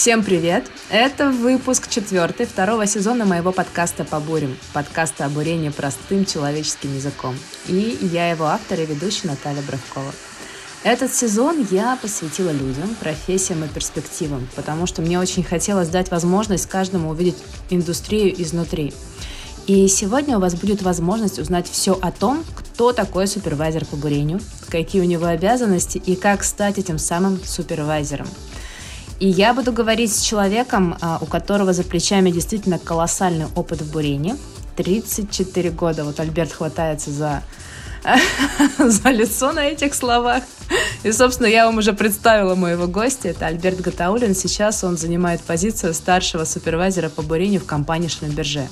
Всем привет! Это выпуск четвертый второго сезона моего подкаста по бурям. Подкаста о бурении простым человеческим языком. И я его автор и ведущая Наталья Бравкова. Этот сезон я посвятила людям, профессиям и перспективам, потому что мне очень хотелось дать возможность каждому увидеть индустрию изнутри. И сегодня у вас будет возможность узнать все о том, кто такой супервайзер по бурению, какие у него обязанности и как стать этим самым супервайзером. И я буду говорить с человеком, а, у которого за плечами действительно колоссальный опыт в бурении. 34 года. Вот Альберт хватается за за лицо на этих словах. И, собственно, я вам уже представила моего гостя. Это Альберт Гатаулин. Сейчас он занимает позицию старшего супервайзера по бурению в компании Шлюмберже.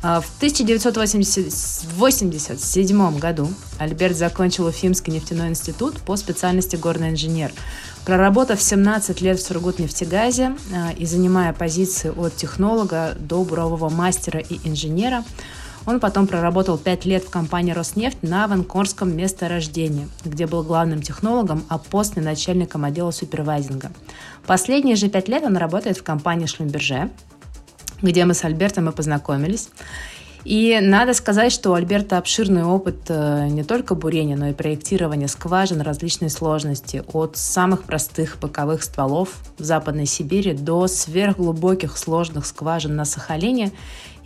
А, в 1987 году Альберт закончил Уфимский нефтяной институт по специальности горный инженер. Проработав 17 лет в Сургутнефтегазе а, и занимая позиции от технолога до бурового мастера и инженера, он потом проработал 5 лет в компании «Роснефть» на Ванкорском месторождении, где был главным технологом, а после начальником отдела супервайзинга. Последние же 5 лет он работает в компании «Шлюмберже», где мы с Альбертом и познакомились. И надо сказать, что у Альберта обширный опыт э, не только бурения, но и проектирования скважин различной сложности, от самых простых боковых стволов в Западной Сибири до сверхглубоких сложных скважин на Сахалине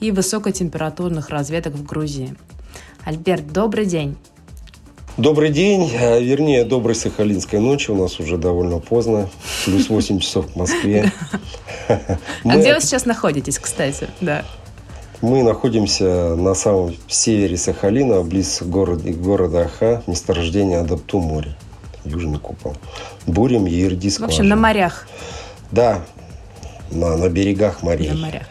и высокотемпературных разведок в Грузии. Альберт, добрый день! Добрый день, э, вернее, доброй сахалинской ночи. У нас уже довольно поздно, плюс 8 часов в Москве. А где вы сейчас находитесь, кстати? Да. Мы находимся на самом севере Сахалина, близ города, города Аха, месторождение Адапту море, Южный купол. Бурим Ерди В общем, на морях. Да, на, на берегах морей. На морях.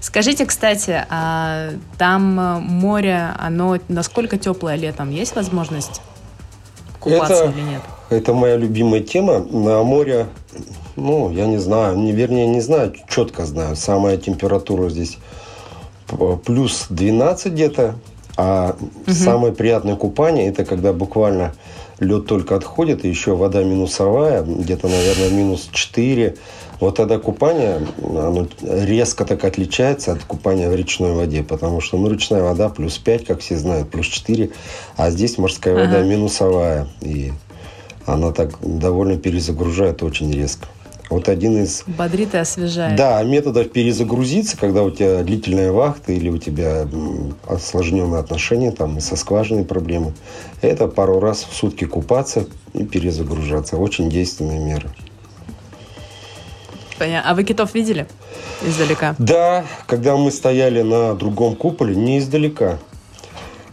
Скажите, кстати, а там море, оно насколько теплое летом? Есть возможность купаться это, или нет? Это моя любимая тема. На море ну, я не знаю, не, вернее, не знаю, четко знаю. Самая температура здесь плюс 12 где-то, а угу. самое приятное купание это когда буквально лед только отходит, и еще вода минусовая, где-то, наверное, минус 4. Вот тогда купание оно резко так отличается от купания в речной воде, потому что ну, речная вода плюс 5, как все знают, плюс 4, а здесь морская вода ага. минусовая, и она так довольно перезагружает очень резко. Вот один из... Бодрит и освежает. Да, методов перезагрузиться, когда у тебя длительная вахта или у тебя осложненные отношения там и со скважиной проблемы, это пару раз в сутки купаться и перезагружаться. Очень действенная мера. Понятно. А вы китов видели издалека? Да, когда мы стояли на другом куполе, не издалека.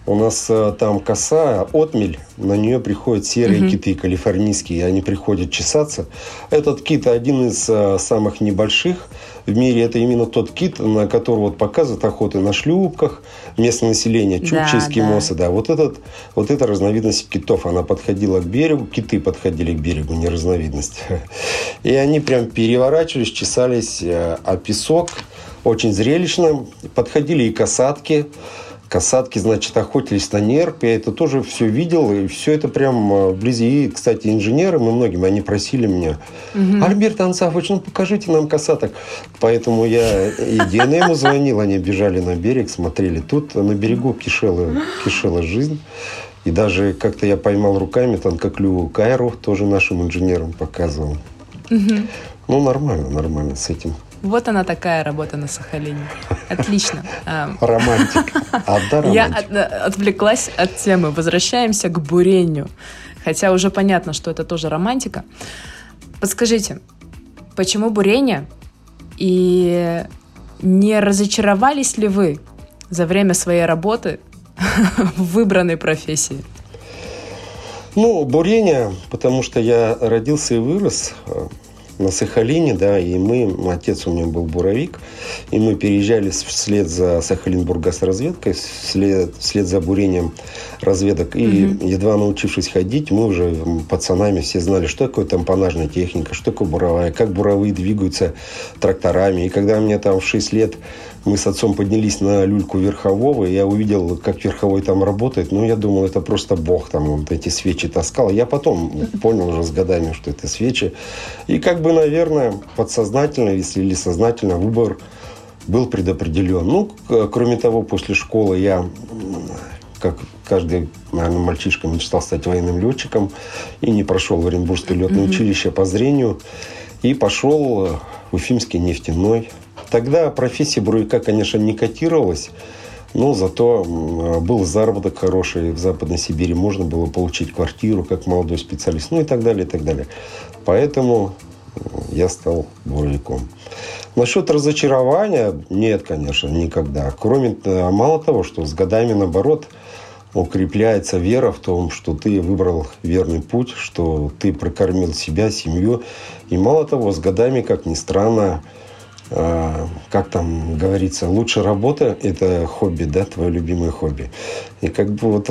У нас э, там коса, отмель, на нее приходят серые угу. киты калифорнийские, они приходят чесаться. Этот кит один из э, самых небольших в мире. Это именно тот кит, на который вот показывают охоты на шлюпках, местное население, чукчи, да, эскимосы. Да. Да. Вот, этот, вот эта разновидность китов, она подходила к берегу, киты подходили к берегу, не разновидность. И они прям переворачивались, чесались э, о песок, очень зрелищно. Подходили и касатки, Касатки, значит, охотились на нерп. Я это тоже все видел. И все это прям э, вблизи. И, кстати, инженеры, мы многим, они просили меня. Угу. Альберт Ансафович, ну покажите нам касаток. Поэтому я и ДНМ звонил. Они бежали на берег, смотрели. Тут на берегу кишела, кишела жизнь. И даже как-то я поймал руками там как Лю Кайру, тоже нашим инженерам показывал. Угу. Ну, нормально, нормально с этим. Вот она такая работа на Сахалине. Отлично. Романтика. Я отвлеклась от темы. Возвращаемся к бурению. Хотя уже понятно, что это тоже романтика. Подскажите, почему бурение? И не разочаровались ли вы за время своей работы в выбранной профессии? Ну, бурение, потому что я родился и вырос э, на Сахалине, да, и мы, отец у меня был буровик, и мы переезжали вслед за Сахалинбургас разведкой, вслед, вслед за бурением разведок, и угу. едва научившись ходить, мы уже пацанами все знали, что такое тампонажная техника, что такое буровая, как буровые двигаются тракторами, и когда мне там в 6 лет мы с отцом поднялись на люльку верхового, и я увидел, как верховой там работает. Ну, я думал, это просто бог там вот эти свечи таскал. Я потом понял уже с годами, что это свечи. И как бы, наверное, подсознательно или сознательно выбор был предопределен. Ну, кроме того, после школы я, как каждый, наверное, мальчишка мечтал стать военным летчиком и не прошел в Оренбургское летное mm-hmm. училище по зрению и пошел в Уфимский нефтяной Тогда профессия буровика, конечно, не котировалась, но зато был заработок хороший. В Западной Сибири можно было получить квартиру как молодой специалист, ну и так далее, и так далее. Поэтому я стал буровиком. Насчет разочарования, нет, конечно, никогда. Кроме, э, мало того, что с годами, наоборот, укрепляется вера в том, что ты выбрал верный путь, что ты прокормил себя, семью. И мало того, с годами, как ни странно, как там говорится, лучше работа – это хобби, да, твое любимое хобби. И как бы вот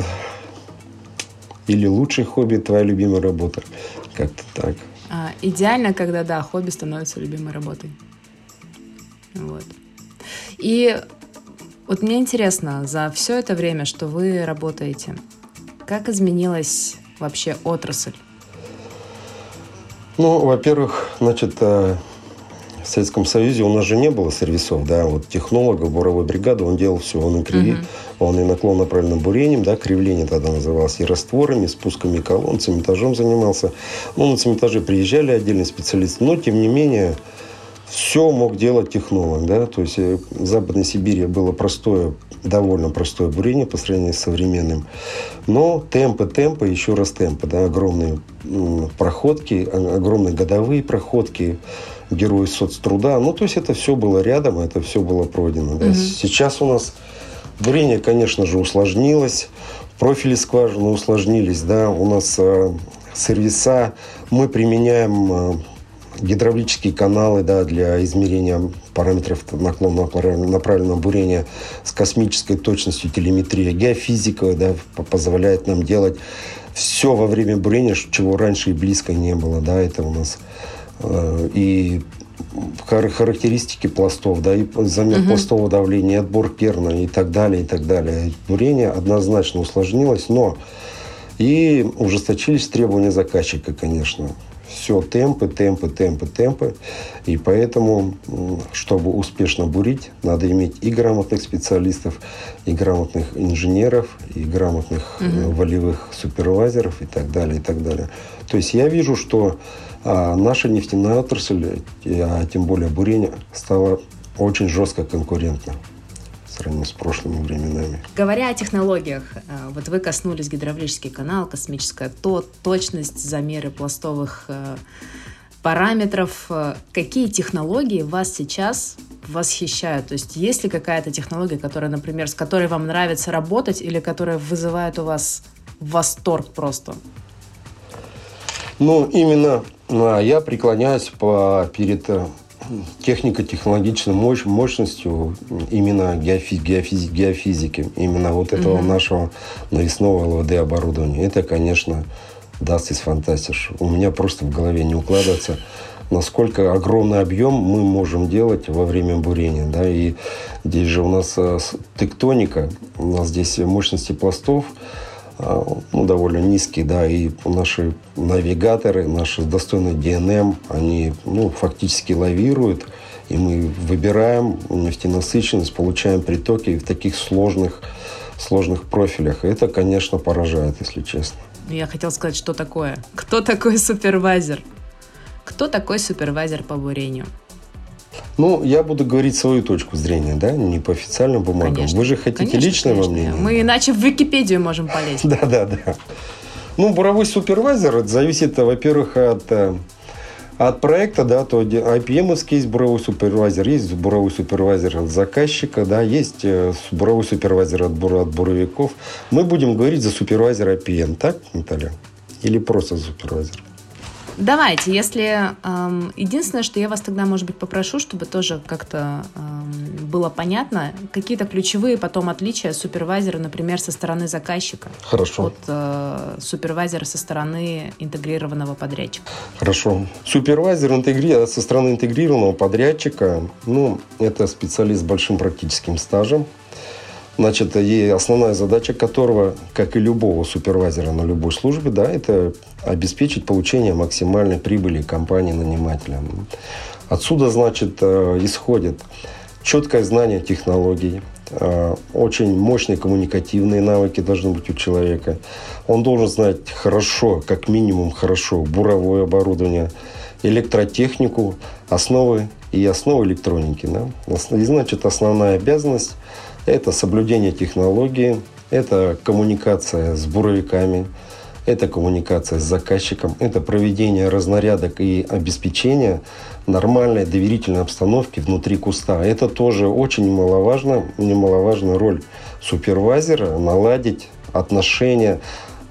или лучшее хобби – твоя любимая работа. Как-то так. А, идеально, когда, да, хобби становится любимой работой. Вот. И вот мне интересно, за все это время, что вы работаете, как изменилась вообще отрасль? Ну, во-первых, значит, э, в Советском Союзе у нас же не было сервисов, да, вот технолога буровой бригады, он делал все, он и криви, uh-huh. он и наклон направленным бурением, да, кривление тогда называлось, и растворами, спусками колонн, цементажом занимался. Ну, на цементаже приезжали отдельные специалисты, но, тем не менее, все мог делать технолог, да, то есть э, в Западной Сибири было простое, довольно простое бурение по сравнению с современным, но темпы, темпы, еще раз темпы, да, огромные проходки, огромные годовые проходки, герой соцтруда. Ну, то есть это все было рядом, это все было пройдено. Да. Угу. Сейчас у нас бурение, конечно же, усложнилось, профили скважины усложнились, да, у нас э, сервиса, мы применяем э, гидравлические каналы да, для измерения параметров наклона направленного бурения с космической точностью телеметрия. Геофизика да, позволяет нам делать все во время бурения, чего раньше и близко не было. Да, это у нас Э, и характеристики пластов, да, и замер угу. пластового давления, отбор керна и так далее, и так далее. Бурение однозначно усложнилось, но и ужесточились требования заказчика, конечно. Все темпы, темпы, темпы, темпы. И поэтому, чтобы успешно бурить, надо иметь и грамотных специалистов, и грамотных инженеров, и грамотных угу. волевых супервайзеров и так далее, и так далее. То есть я вижу, что а наша нефтяная отрасль, а тем более бурение, стала очень жестко конкурентна в сравнении с прошлыми временами. Говоря о технологиях, э, вот вы коснулись гидравлический канал, космическая то, точность, замеры пластовых э, параметров. Какие технологии вас сейчас восхищают? То есть есть ли какая-то технология, которая, например, с которой вам нравится работать или которая вызывает у вас восторг просто? Ну, именно я преклоняюсь по, перед э, технико-технологичной мощь, мощностью именно геофи, геофизи, геофизики, именно вот этого mm-hmm. нашего навесного ЛВД оборудования. Это, конечно, даст из фантастиш. У меня просто в голове не укладывается, насколько огромный объем мы можем делать во время бурения. Да? И здесь же у нас э, тектоника, у нас здесь мощности пластов – а, ну, довольно низкий, да, и наши навигаторы, наши достойные ДНМ, они, ну, фактически лавируют, и мы выбираем нефтенасыщенность, получаем притоки в таких сложных, сложных профилях. И это, конечно, поражает, если честно. Я хотел сказать, что такое. Кто такой супервайзер? Кто такой супервайзер по бурению? Ну, я буду говорить свою точку зрения, да, не по официальным бумагам. Конечно. Вы же хотите конечно, личное конечно. мнение? Мы иначе в Википедию можем полезть. Да, да, да. Ну, буровой супервайзер зависит, во-первых, от, э, от проекта, да, то IPM есть буровой супервайзер, есть буровой супервайзер от заказчика, да, есть э, буровой супервайзер от, бур, от буровиков. Мы будем говорить за супервайзер IPM, так, Наталья? Или просто за супервайзер? Давайте, если эм, единственное, что я вас тогда, может быть, попрошу, чтобы тоже как-то эм, было понятно, какие-то ключевые потом отличия супервайзера, например, со стороны заказчика. Хорошо. От э, супервайзера со стороны интегрированного подрядчика. Хорошо. Супервайзер интегри... со стороны интегрированного подрядчика, ну, это специалист с большим практическим стажем, Значит, и основная задача которого, как и любого супервайзера на любой службе, да, это обеспечить получение максимальной прибыли компании-нанимателя. Отсюда, значит, э, исходит четкое знание технологий, э, очень мощные коммуникативные навыки должны быть у человека. Он должен знать хорошо, как минимум хорошо, буровое оборудование, электротехнику, основы и основы электроники. Да? И значит, основная обязанность это соблюдение технологии, это коммуникация с буровиками, это коммуникация с заказчиком, это проведение разнарядок и обеспечение нормальной доверительной обстановки внутри куста. Это тоже очень немаловажно, немаловажная роль супервайзера наладить отношения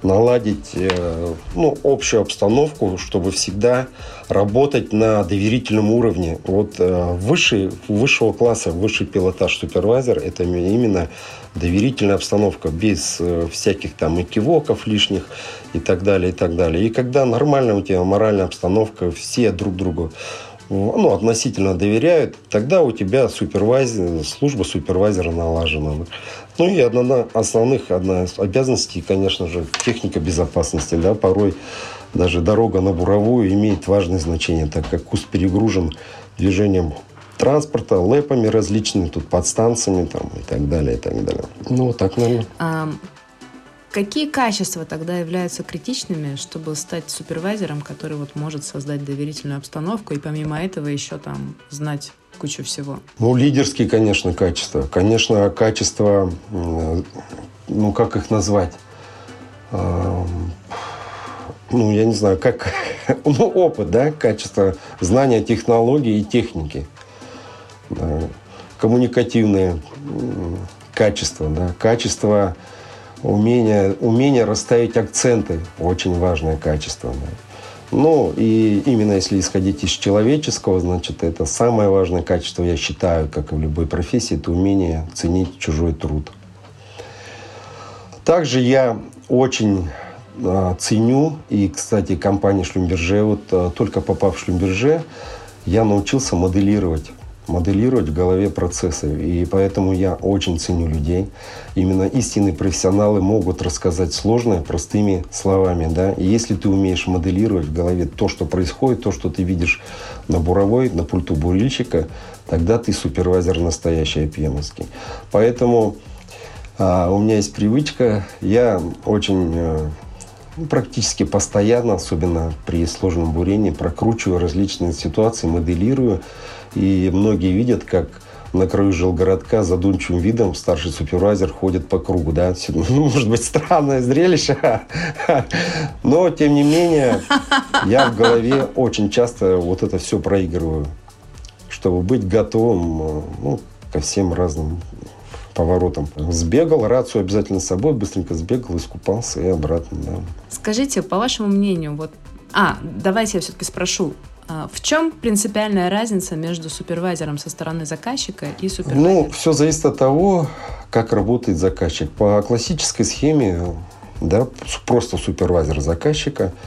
наладить э, ну, общую обстановку, чтобы всегда работать на доверительном уровне. Вот э, высший, высшего класса, высший пилотаж супервайзер – это именно доверительная обстановка, без э, всяких там экивоков лишних и так далее, и так далее. И когда нормальная у тебя моральная обстановка, все друг другу ну, относительно доверяют, тогда у тебя супервайзер, служба супервайзера налажена. Ну и одна основных одна из обязанностей, конечно же, техника безопасности. Да, порой даже дорога на буровую имеет важное значение, так как куст перегружен движением транспорта, лэпами различными, тут подстанциями там, и так далее, и так далее. Ну, вот так, наверное. Какие качества тогда являются критичными, чтобы стать супервайзером, который вот может создать доверительную обстановку и помимо этого еще там знать кучу всего? Ну, лидерские, конечно, качества. Конечно, качества, ну, как их назвать? Ну, я не знаю, как... Ну, опыт, да, качество знания технологий и техники. Коммуникативные качества, да, качество умения, умение расставить акценты, очень важное качество. Да. Ну, и именно если исходить из человеческого, значит, это самое важное качество, я считаю, как и в любой профессии, это умение ценить чужой труд. Также я очень э, ценю, и, кстати, компания Шлюмберже, вот э, только попав в Шлюмберже, я научился моделировать моделировать в голове процессы. И поэтому я очень ценю людей. Именно истинные профессионалы могут рассказать сложное простыми словами. Да? И если ты умеешь моделировать в голове то, что происходит, то, что ты видишь на буровой, на пульту бурильщика, тогда ты супервайзер настоящий IPM. Поэтому а, у меня есть привычка, я очень а, практически постоянно, особенно при сложном бурении, прокручиваю различные ситуации, моделирую, и многие видят, как на краю жилгородка задумчивым видом старший супервайзер ходит по кругу. Да? Ну, может быть, странное зрелище, но, тем не менее, я в голове очень часто вот это все проигрываю, чтобы быть готовым ну, ко всем разным поворотам. Сбегал, рацию обязательно с собой, быстренько сбегал, искупался и обратно. Да. Скажите, по вашему мнению, вот... А, давайте я все-таки спрошу. А, в чем принципиальная разница между супервайзером со стороны заказчика и супервайзером? Ну, все зависит от того, как работает заказчик. По классической схеме, да, просто супервайзер заказчика –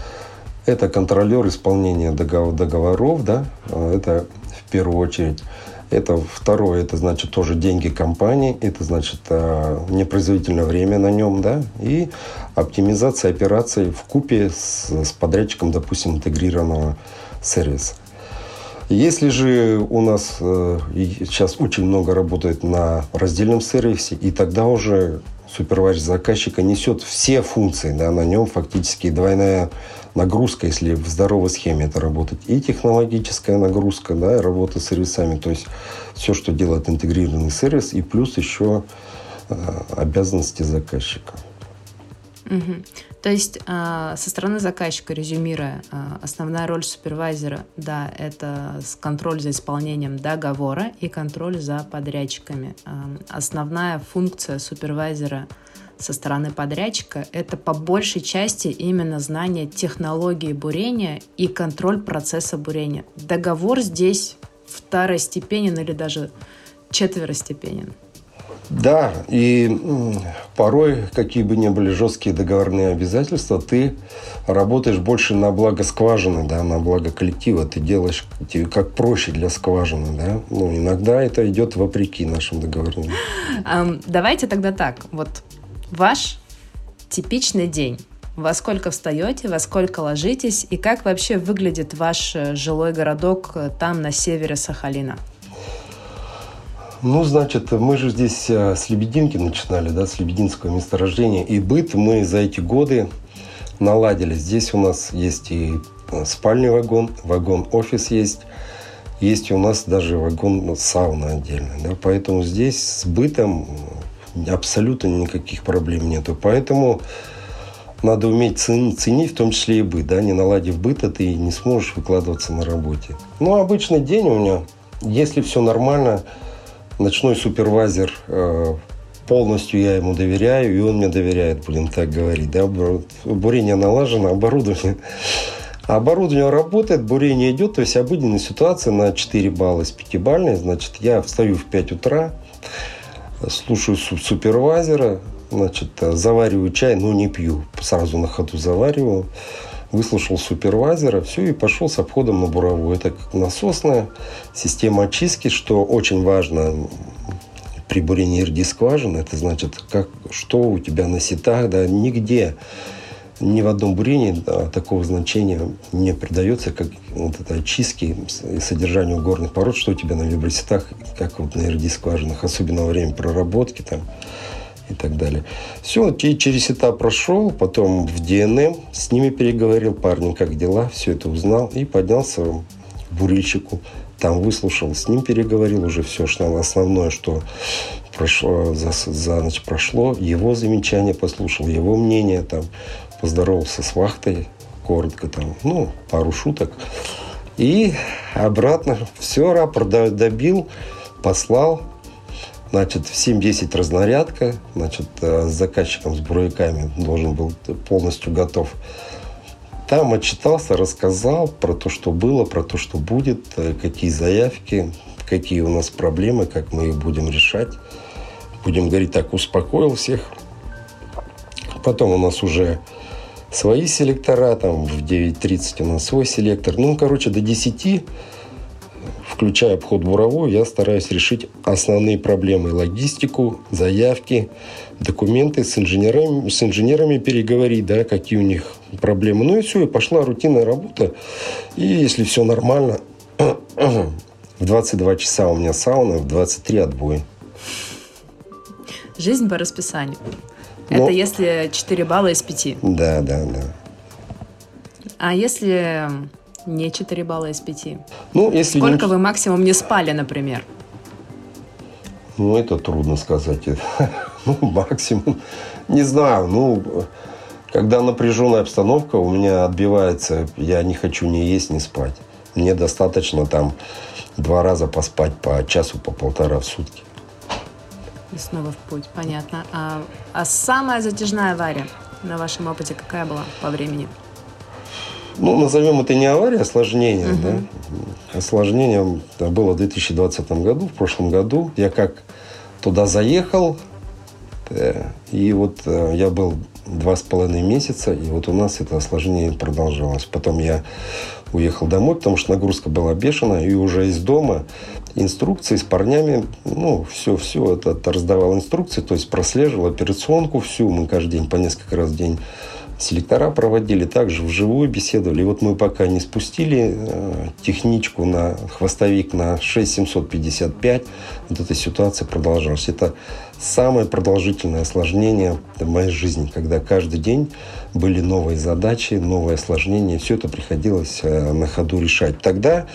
это контролер исполнения договоров, да, это в первую очередь. Это второе, это значит тоже деньги компании, это значит э, непроизводительное время на нем, да, и оптимизация операций в купе с, с подрядчиком, допустим, интегрированного сервис. Если же у нас э, сейчас очень много работает на раздельном сервисе, и тогда уже супервайзер заказчика несет все функции, да, на нем фактически двойная нагрузка, если в здоровой схеме это работать, и технологическая нагрузка, да, работа с сервисами, то есть все, что делает интегрированный сервис, и плюс еще э, обязанности заказчика. Угу. То есть э, со стороны заказчика, резюмируя, э, основная роль супервайзера, да, это контроль за исполнением договора и контроль за подрядчиками. Э, основная функция супервайзера со стороны подрядчика, это по большей части именно знание технологии бурения и контроль процесса бурения. Договор здесь второстепенен или даже четверостепенен. Да, и порой, какие бы ни были жесткие договорные обязательства, ты работаешь больше на благо скважины, да, на благо коллектива. Ты делаешь как проще для скважины, да. Ну, иногда это идет вопреки нашим договорам. Давайте тогда так. Вот ваш типичный день. Во сколько встаете, во сколько ложитесь и как вообще выглядит ваш э, жилой городок э, там на севере Сахалина? Ну, значит, мы же здесь э, с Лебединки начинали, да, с Лебединского месторождения. И быт мы за эти годы наладили. Здесь у нас есть и э, спальный вагон, вагон-офис есть. Есть у нас даже вагон сауна отдельно. Да, поэтому здесь с бытом абсолютно никаких проблем нету. Поэтому надо уметь ценить, ценить, в том числе и быт. Да? Не наладив быта, ты не сможешь выкладываться на работе. Ну, обычный день у меня, если все нормально, ночной супервайзер э, полностью я ему доверяю, и он мне доверяет, будем так говорить. Да? Бурение налажено, оборудование Оборудование работает, бурение идет, то есть обыденная ситуация на 4 балла с 5 бальной. Значит, я встаю в 5 утра, слушаю супервайзера, значит, завариваю чай, но не пью, сразу на ходу завариваю. Выслушал супервайзера, все, и пошел с обходом на буровую. Это насосная система очистки, что очень важно при бурении скважины. Это значит, как, что у тебя на сетах, да, нигде ни в одном бурении да, такого значения не придается, как вот это очистки и содержанию горных пород, что у тебя на вибросетах, как вот на скважинах, особенно во время проработки там и так далее. Все, через этап прошел, потом в ДНМ с ними переговорил, парни, как дела, все это узнал и поднялся к бурильщику. Там выслушал, с ним переговорил уже все, что основное, что прошло, за, за ночь прошло, его замечания послушал, его мнение, там, поздоровался с вахтой, коротко там, ну, пару шуток. И обратно все, рапорт добил, послал, Значит, в 7-10 разнарядка. Значит, э, с заказчиком, с буровиками должен был полностью готов. Там отчитался, рассказал про то, что было, про то, что будет, э, какие заявки, какие у нас проблемы, как мы их будем решать. Будем говорить так, успокоил всех. Потом у нас уже свои селектора, там в 9.30 у нас свой селектор. Ну, короче, до 10 включая обход буровой, я стараюсь решить основные проблемы. Логистику, заявки, документы с инженерами, с инженерами переговорить, да, какие у них проблемы. Ну и все, и пошла рутинная работа. И если все нормально, в 22 часа у меня сауна, в 23 отбой. Жизнь по расписанию. Но... Это если 4 балла из 5. Да, да, да. А если не 4 балла из 5. Ну, если Сколько не... вы максимум не спали, например? Ну, это трудно сказать. ну, максимум. Не знаю. Ну, когда напряженная обстановка, у меня отбивается, я не хочу ни есть, ни спать. Мне достаточно там два раза поспать по часу, по полтора в сутки. И снова в путь, понятно. А, а самая затяжная авария на вашем опыте какая была по времени? Ну, назовем это не авария, а осложнение. Угу. Да? Осложнение было в 2020 году, в прошлом году. Я как туда заехал, э, и вот э, я был два с половиной месяца, и вот у нас это осложнение продолжалось. Потом я уехал домой, потому что нагрузка была бешеная, и уже из дома инструкции с парнями, ну, все, все это, это раздавал инструкции, то есть прослеживал операционку всю, мы каждый день по несколько раз в день Селектора проводили также вживую беседовали. И вот мы пока не спустили э, техничку на хвостовик на 6755, вот эта ситуация продолжалась. Это самое продолжительное осложнение в моей жизни, когда каждый день были новые задачи, новые осложнения. Все это приходилось э, на ходу решать. Тогда,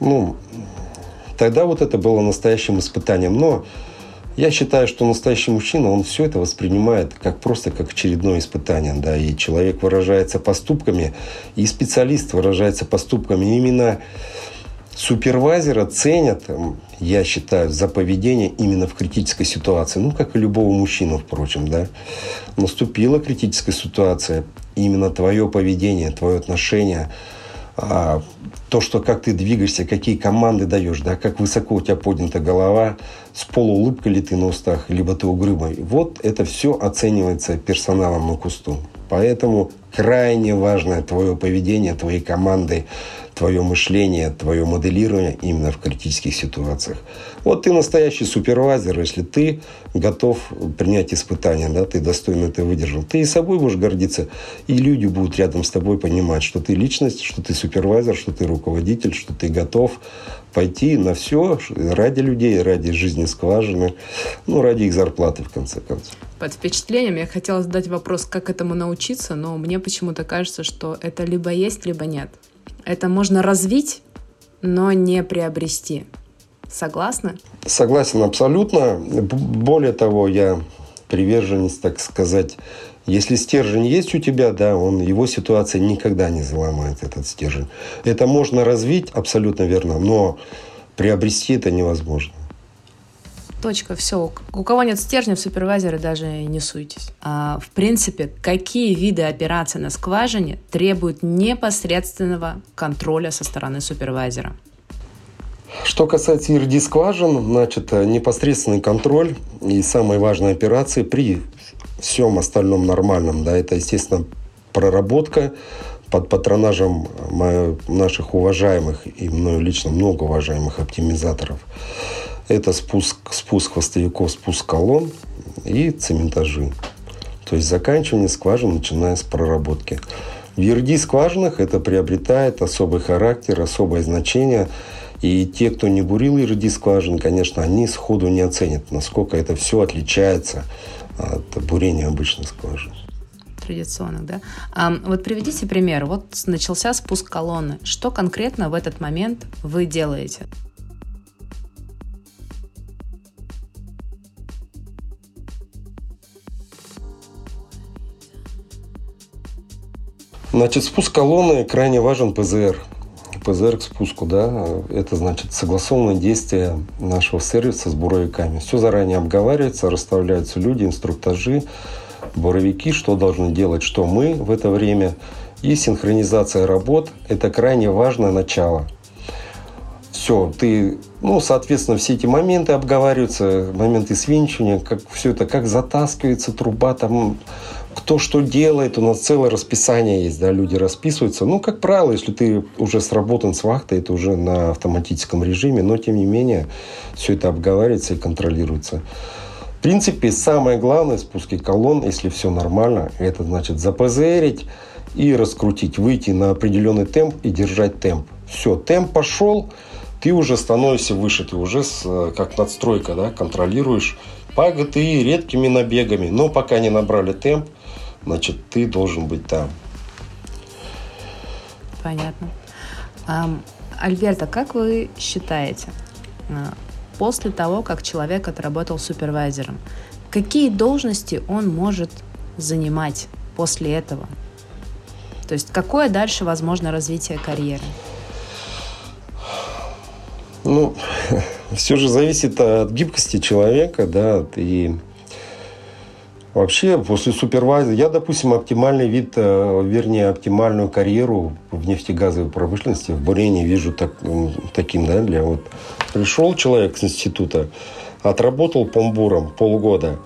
ну, тогда вот это было настоящим испытанием. Но я считаю, что настоящий мужчина, он все это воспринимает как просто как очередное испытание. Да, и человек выражается поступками, и специалист выражается поступками. Именно Супервайзера ценят, я считаю, за поведение именно в критической ситуации. Ну, как и любого мужчину, впрочем, да. Наступила критическая ситуация, именно твое поведение, твое отношение – а, то, что как ты двигаешься, какие команды даешь, да, как высоко у тебя поднята голова, с полуулыбкой ли ты на устах, либо ты угрюмый. Вот это все оценивается персоналом на кусту. Поэтому крайне важное твое поведение, твоей команды, твое мышление, твое моделирование именно в критических ситуациях. Вот ты настоящий супервайзер, если ты готов принять испытания, да, ты достойно это выдержал. Ты и собой будешь гордиться, и люди будут рядом с тобой понимать, что ты личность, что ты супервайзер, что ты руководитель, что ты готов пойти на все ради людей, ради жизни скважины, ну, ради их зарплаты, в конце концов. Под впечатлением я хотела задать вопрос, как этому научиться, но мне почему-то кажется, что это либо есть, либо нет. Это можно развить, но не приобрести. Согласны? Согласен абсолютно. Более того, я приверженец, так сказать, если стержень есть у тебя, да, он, его ситуация никогда не заломает этот стержень. Это можно развить, абсолютно верно, но приобрести это невозможно. Точка, все. У кого нет стержня, в супервайзеры даже не суйтесь. А, в принципе, какие виды операций на скважине требуют непосредственного контроля со стороны супервайзера? Что касается ERD скважин, значит, непосредственный контроль и самые важные операции при всем остальном нормальном, да, это, естественно, проработка под патронажем наших уважаемых и мною лично много уважаемых оптимизаторов. Это спуск, спуск хвостовиков, спуск колонн и цементажи. То есть заканчивание скважин, начиная с проработки. В ERD скважинах это приобретает особый характер, особое значение. И те, кто не бурил ERD скважин, конечно, они сходу не оценят, насколько это все отличается от бурения обычных скважин традиционных, да. А, вот приведите пример. Вот начался спуск колонны. Что конкретно в этот момент вы делаете? Значит, спуск колонны крайне важен ПЗР. ПЗР к спуску, да, это значит согласованное действие нашего сервиса с буровиками. Все заранее обговаривается, расставляются люди, инструктажи, буровики, что должны делать, что мы в это время. И синхронизация работ – это крайне важное начало. Все, ты, ну, соответственно, все эти моменты обговариваются, моменты свинчивания, как все это, как затаскивается труба, там, кто что делает, у нас целое расписание есть, да, люди расписываются. Ну, как правило, если ты уже сработан с вахтой, это уже на автоматическом режиме, но тем не менее все это обговаривается и контролируется. В принципе, самое главное в спуске колонн, если все нормально, это значит запозерить и раскрутить, выйти на определенный темп и держать темп. Все, темп пошел, ты уже становишься выше, ты уже с, как надстройка, да, контролируешь по редкими набегами, но пока не набрали темп, значит, ты должен быть там. Понятно. Альберта, как вы считаете, а, после того, как человек отработал супервайзером, какие должности он может занимать после этого? То есть какое дальше возможно развитие карьеры? Ну, все же зависит от гибкости человека, да, и Вообще, после супервайзера, я, допустим, оптимальный вид, э, вернее, оптимальную карьеру в нефтегазовой промышленности, в бурении вижу так, таким, да, для вот... Пришел человек с института, отработал помбуром полгода,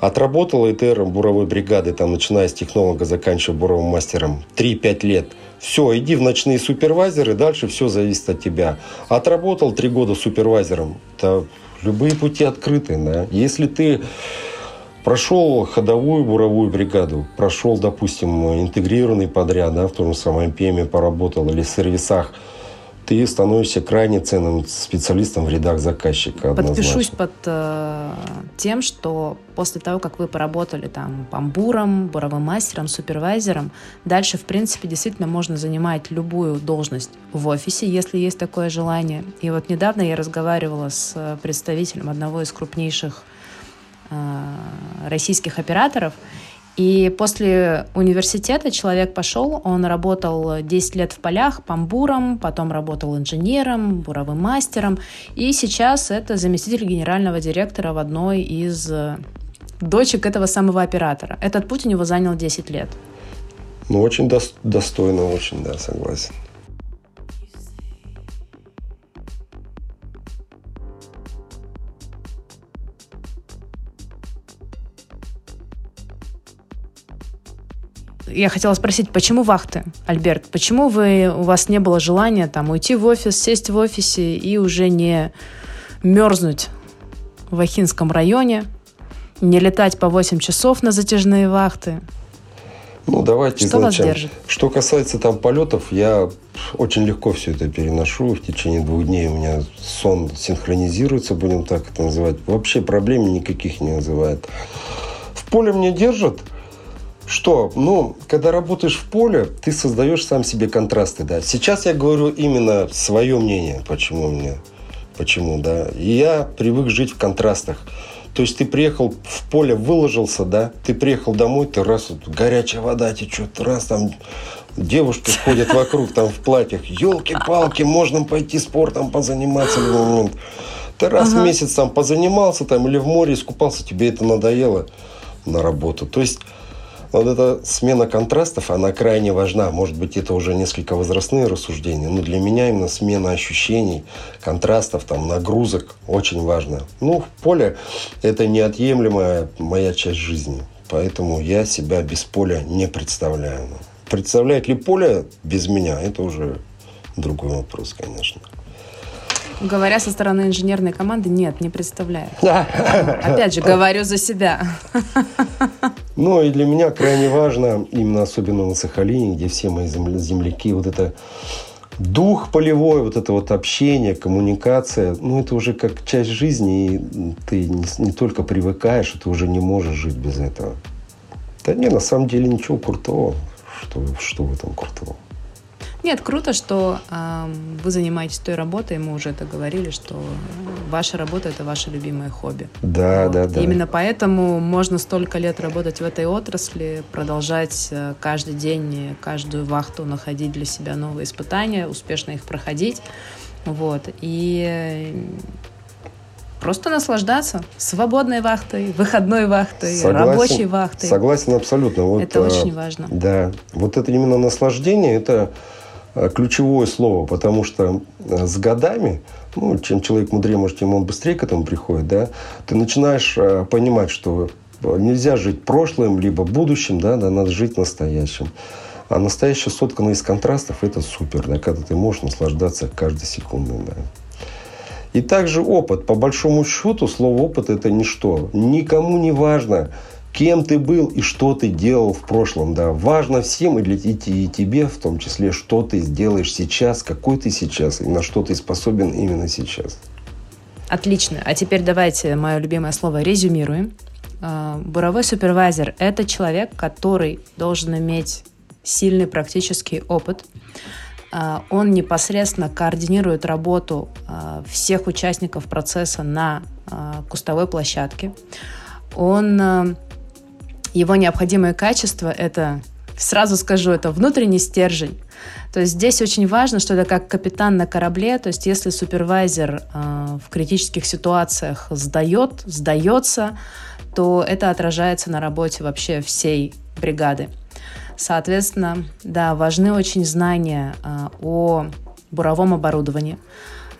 отработал ИТРом буровой бригады, там, начиная с технолога, заканчивая буровым мастером, 3-5 лет. Все, иди в ночные супервайзеры, дальше все зависит от тебя. Отработал 3 года супервайзером, то любые пути открыты, да. Если ты Прошел ходовую буровую бригаду, прошел, допустим, интегрированный подряд, да, в том же самом ПМе поработал или в сервисах, ты становишься крайне ценным специалистом в рядах заказчика. Однозначно. Подпишусь под э, тем, что после того, как вы поработали там памбуром, буровым мастером, супервайзером, дальше, в принципе, действительно можно занимать любую должность в офисе, если есть такое желание. И вот недавно я разговаривала с представителем одного из крупнейших Э, российских операторов. И после университета человек пошел, он работал 10 лет в полях памбуром, потом работал инженером, буровым мастером, и сейчас это заместитель генерального директора в одной из э, дочек этого самого оператора. Этот путь у него занял 10 лет. Ну, очень достойно, очень, да, согласен. Я хотела спросить, почему вахты, Альберт? Почему вы, у вас не было желания там уйти в офис, сесть в офисе и уже не мерзнуть в Ахинском районе, не летать по 8 часов на затяжные вахты? Ну, давайте Что вас держит? Что касается там полетов, я очень легко все это переношу. В течение двух дней у меня сон синхронизируется, будем так это называть. Вообще проблем никаких не вызывает. В поле мне держат – что? Ну, когда работаешь в поле, ты создаешь сам себе контрасты, да. Сейчас я говорю именно свое мнение, почему мне, почему, да. И я привык жить в контрастах. То есть ты приехал в поле, выложился, да, ты приехал домой, ты раз, вот, горячая вода течет, раз там девушки ходят вокруг там в платьях, елки-палки, можно пойти спортом позаниматься в момент. Ты раз ага. в месяц там позанимался там или в море искупался, тебе это надоело на работу. То есть вот эта смена контрастов, она крайне важна. Может быть, это уже несколько возрастные рассуждения, но для меня именно смена ощущений, контрастов, там, нагрузок очень важна. Ну, в поле это неотъемлемая моя часть жизни. Поэтому я себя без поля не представляю. Представляет ли поле без меня, это уже другой вопрос, конечно. Говоря со стороны инженерной команды, нет, не представляю. Опять же, говорю за себя. Ну и для меня крайне важно, именно особенно на Сахалине, где все мои земляки, вот это дух полевой, вот это вот общение, коммуникация, ну это уже как часть жизни, и ты не, не только привыкаешь, ты уже не можешь жить без этого. Да не, на самом деле ничего крутого. Что, что в этом крутого? Нет, круто, что э, вы занимаетесь той работой, мы уже это говорили, что ваша работа это ваше любимое хобби. Да, вот. да, да. И именно поэтому можно столько лет работать в этой отрасли, продолжать э, каждый день, каждую вахту находить для себя новые испытания, успешно их проходить. Вот. И э, просто наслаждаться свободной вахтой, выходной вахтой, согласен, рабочей вахтой. Согласен абсолютно. Вот, это очень важно. Да, вот это именно наслаждение, это Э, ключевое слово, потому что э, с годами, ну, чем человек мудрее, может, тем он быстрее к этому приходит, да, ты начинаешь э, понимать, что нельзя жить прошлым, либо будущим, да, да, надо жить настоящим. А настоящее соткано из контрастов, это супер, да, когда ты можешь наслаждаться каждой секундой, да. И также опыт. По большому счету, слово опыт – это ничто. Никому не важно, кем ты был и что ты делал в прошлом. Да. Важно всем, и, для, и тебе в том числе, что ты сделаешь сейчас, какой ты сейчас, и на что ты способен именно сейчас. Отлично. А теперь давайте мое любимое слово резюмируем. А, буровой супервайзер – это человек, который должен иметь сильный практический опыт. А, он непосредственно координирует работу а, всех участников процесса на кустовой площадке. Он его необходимые качества – это, сразу скажу, это внутренний стержень. То есть здесь очень важно, что это как капитан на корабле, то есть если супервайзер э, в критических ситуациях сдает, сдается, то это отражается на работе вообще всей бригады. Соответственно, да, важны очень знания э, о буровом оборудовании,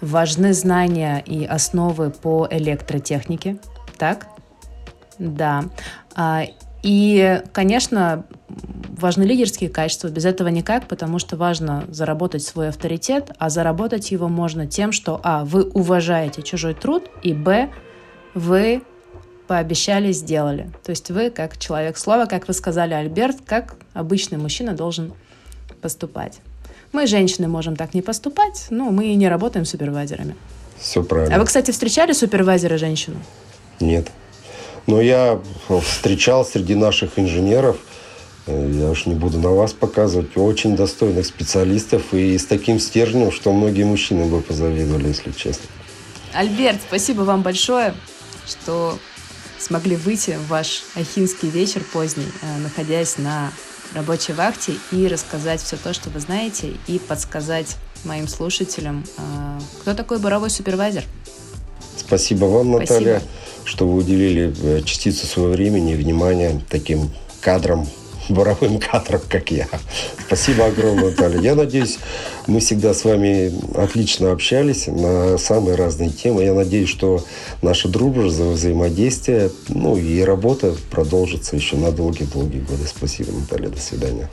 важны знания и основы по электротехнике, так? Да. И, конечно, важны лидерские качества. Без этого никак, потому что важно заработать свой авторитет, а заработать его можно тем, что, а, вы уважаете чужой труд, и, б, вы пообещали, сделали. То есть вы, как человек слова, как вы сказали, Альберт, как обычный мужчина должен поступать. Мы, женщины, можем так не поступать, но мы и не работаем супервайзерами. Все правильно. А вы, кстати, встречали супервайзера женщину? Нет. Но я встречал среди наших инженеров, э, я уж не буду на вас показывать, очень достойных специалистов и с таким стержнем, что многие мужчины бы позавидовали, если честно. Альберт, спасибо вам большое, что смогли выйти в ваш ахинский вечер поздний, э, находясь на рабочей вахте и рассказать все то, что вы знаете, и подсказать моим слушателям, э, кто такой буровой супервайзер. Спасибо вам, Наталья, Спасибо. Что вы уделили э, частицу своего времени и внимания таким кадрам буровым кадрам, как я. Спасибо огромное, Наталья. Я надеюсь, мы всегда с вами отлично общались на самые разные темы. Я надеюсь, что наша дружба, взаимодействие, ну и работа продолжится еще на долгие-долгие годы. Спасибо, Наталья. До свидания.